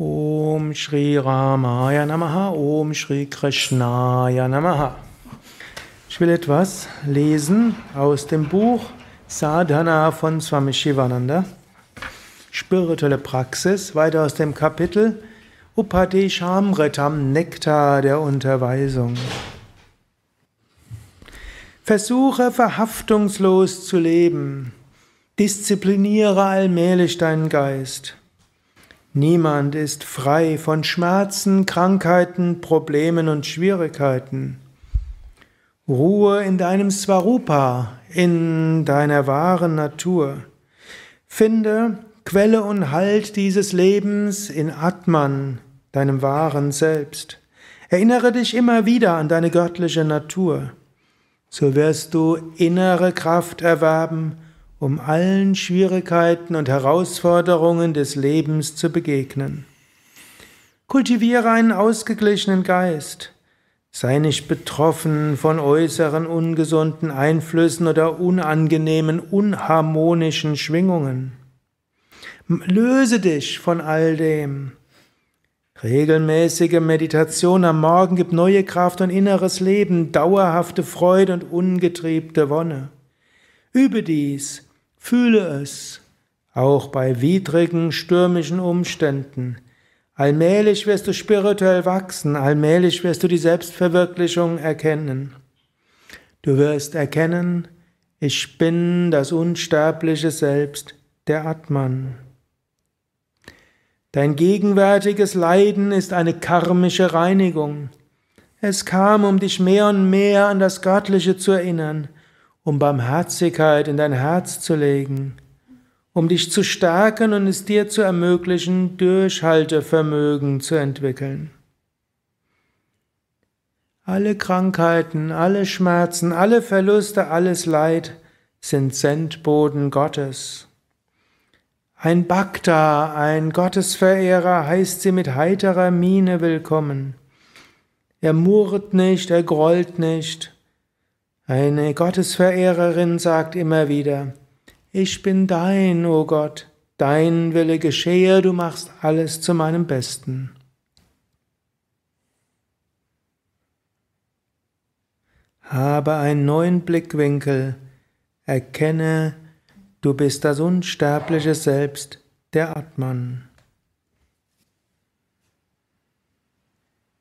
Om Shri Ramaya Namaha, Om Shri Krishnaya Namaha. Ich will etwas lesen aus dem Buch Sadhana von Swami Shivananda. Spirituelle Praxis, weiter aus dem Kapitel Upadeshamritam, Nektar der Unterweisung. Versuche verhaftungslos zu leben. Diszipliniere allmählich deinen Geist. Niemand ist frei von Schmerzen, Krankheiten, Problemen und Schwierigkeiten. Ruhe in deinem Swarupa, in deiner wahren Natur. Finde Quelle und Halt dieses Lebens in Atman, deinem wahren Selbst. Erinnere dich immer wieder an deine göttliche Natur. So wirst du innere Kraft erwerben, um allen Schwierigkeiten und Herausforderungen des Lebens zu begegnen. Kultiviere einen ausgeglichenen Geist. Sei nicht betroffen von äußeren ungesunden Einflüssen oder unangenehmen, unharmonischen Schwingungen. Löse dich von all dem. Regelmäßige Meditation am Morgen gibt neue Kraft und inneres Leben, dauerhafte Freude und ungetriebte Wonne. Übe dies Fühle es, auch bei widrigen, stürmischen Umständen. Allmählich wirst du spirituell wachsen, allmählich wirst du die Selbstverwirklichung erkennen. Du wirst erkennen, ich bin das unsterbliche Selbst, der Atman. Dein gegenwärtiges Leiden ist eine karmische Reinigung. Es kam, um dich mehr und mehr an das Göttliche zu erinnern, um Barmherzigkeit in dein Herz zu legen, um dich zu stärken und es dir zu ermöglichen, Durchhaltevermögen zu entwickeln. Alle Krankheiten, alle Schmerzen, alle Verluste, alles Leid sind Sendboden Gottes. Ein Bhakta, ein Gottesverehrer heißt sie mit heiterer Miene willkommen. Er murrt nicht, er grollt nicht, eine Gottesverehrerin sagt immer wieder, ich bin dein, o oh Gott, dein Wille geschehe, du machst alles zu meinem Besten. Habe einen neuen Blickwinkel, erkenne, du bist das unsterbliche Selbst, der Atman.